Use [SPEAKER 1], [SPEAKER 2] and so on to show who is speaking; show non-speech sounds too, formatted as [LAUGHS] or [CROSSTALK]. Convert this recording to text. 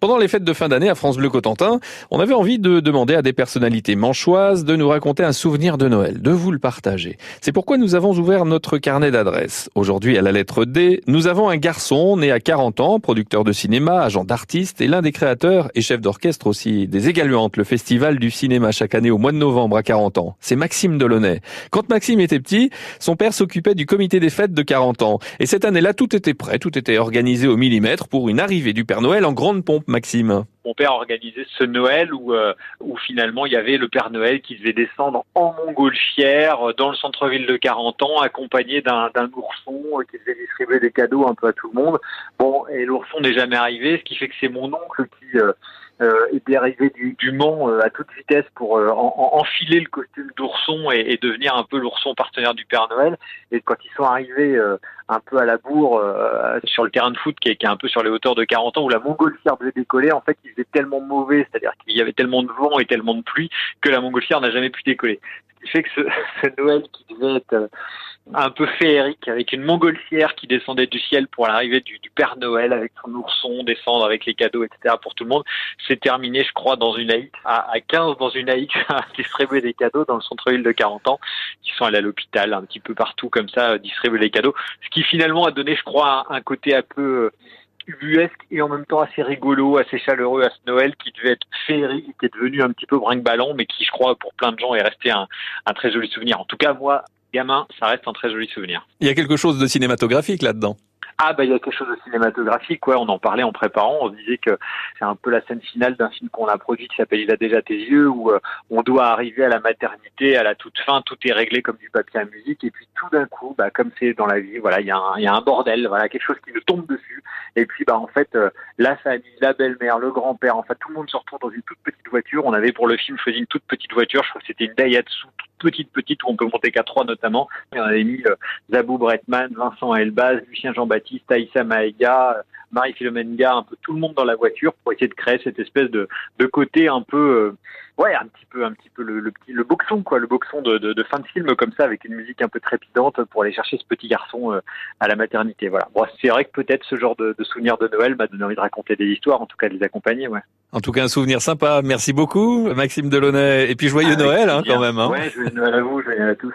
[SPEAKER 1] Pendant les fêtes de fin d'année à France Bleu Cotentin, on avait envie de demander à des personnalités manchoises de nous raconter un souvenir de Noël, de vous le partager. C'est pourquoi nous avons ouvert notre carnet d'adresses. Aujourd'hui, à la lettre D, nous avons un garçon né à 40 ans, producteur de cinéma, agent d'artiste et l'un des créateurs et chef d'orchestre aussi des Égaluantes, le festival du cinéma chaque année au mois de novembre à 40 ans. C'est Maxime Delaunay. Quand Maxime était petit, son père s'occupait du comité des fêtes de 40 ans. Et cette année-là, tout était prêt, tout était organisé au millimètre pour une arrivée du Père Noël en grande pompe Maxime
[SPEAKER 2] mon père organisait ce Noël où, euh, où finalement il y avait le Père Noël qui devait descendre en montgolfière euh, dans le centre-ville de 40 ans, accompagné d'un ourson euh, qui devait distribuer des cadeaux un peu à tout le monde. Bon, et l'ourson n'est jamais arrivé, ce qui fait que c'est mon oncle qui euh, était arrivé du, du Mans à toute vitesse pour enfiler le costume d'ourson et, et, devenir un peu l'ourson partenaire du Père Noël. Et quand ils sont arrivés un peu à la bourre euh, sur le terrain de foot qui est, qui est, un peu sur les hauteurs de 40 ans où la montgolfière devait décoller. En fait, il faisait tellement mauvais, c'est-à-dire qu'il y avait tellement de vent et tellement de pluie que la montgolfière n'a jamais pu décoller. Ce qui fait que ce, [LAUGHS] Noël qui devait être euh, un peu féerique avec une montgolfière qui descendait du ciel pour l'arrivée du, Père Noël avec son ourson descendre avec les cadeaux etc pour tout le monde c'est terminé je crois dans une haït à, à 15 dans une haït [LAUGHS] à distribuer des cadeaux dans le centre-ville de 40 ans qui sont allés à l'hôpital un petit peu partout comme ça distribuer les cadeaux ce qui finalement a donné je crois un, côté un peu ubuesque et en même temps assez rigolo, assez chaleureux à ce Noël qui devait être féerique, qui est devenu un petit peu brinque-ballon, mais qui, je crois, pour plein de gens est resté un, un très joli souvenir. En tout cas, moi, gamin, ça reste un très joli souvenir.
[SPEAKER 1] Il y a quelque chose de cinématographique là-dedans.
[SPEAKER 2] Ah bah il y a quelque chose de cinématographique, ouais, on en parlait en préparant, on se disait que c'est un peu la scène finale d'un film qu'on a produit qui s'appelle Il a déjà tes yeux, où euh, on doit arriver à la maternité, à la toute fin, tout est réglé comme du papier à musique, et puis tout d'un coup, bah comme c'est dans la vie, voilà, il y, a un, y a un bordel, voilà, quelque chose qui nous tombe dessus, et puis bah en fait euh, la famille, la belle-mère, le grand-père, en fait tout le monde se retrouve dans une toute petite voiture. On avait pour le film choisi une toute petite voiture, je crois que c'était une Daihatsu toute petite petite où on peut monter qu'à trois notamment. Et on avait mis euh, Zabou Bretman, Vincent Elbaz, Lucien Jean-Baptiste, Aïssa Maïga, Marie-Philomène Gare, un peu tout le monde dans la voiture pour essayer de créer cette espèce de, de côté un peu, euh, ouais, un petit peu, un petit peu le, le petit, le boxon, quoi, le boxon de, de, de, fin de film comme ça, avec une musique un peu trépidante pour aller chercher ce petit garçon euh, à la maternité. Voilà. Bon, c'est vrai que peut-être ce genre de, de souvenir de Noël m'a donné envie de raconter des histoires, en tout cas de les accompagner, ouais.
[SPEAKER 1] En tout cas, un souvenir sympa. Merci beaucoup, Maxime Delaunay. Et puis joyeux Noël, hein, quand même. Hein.
[SPEAKER 2] Ouais, joyeux Noël à vous, joyeux à tous.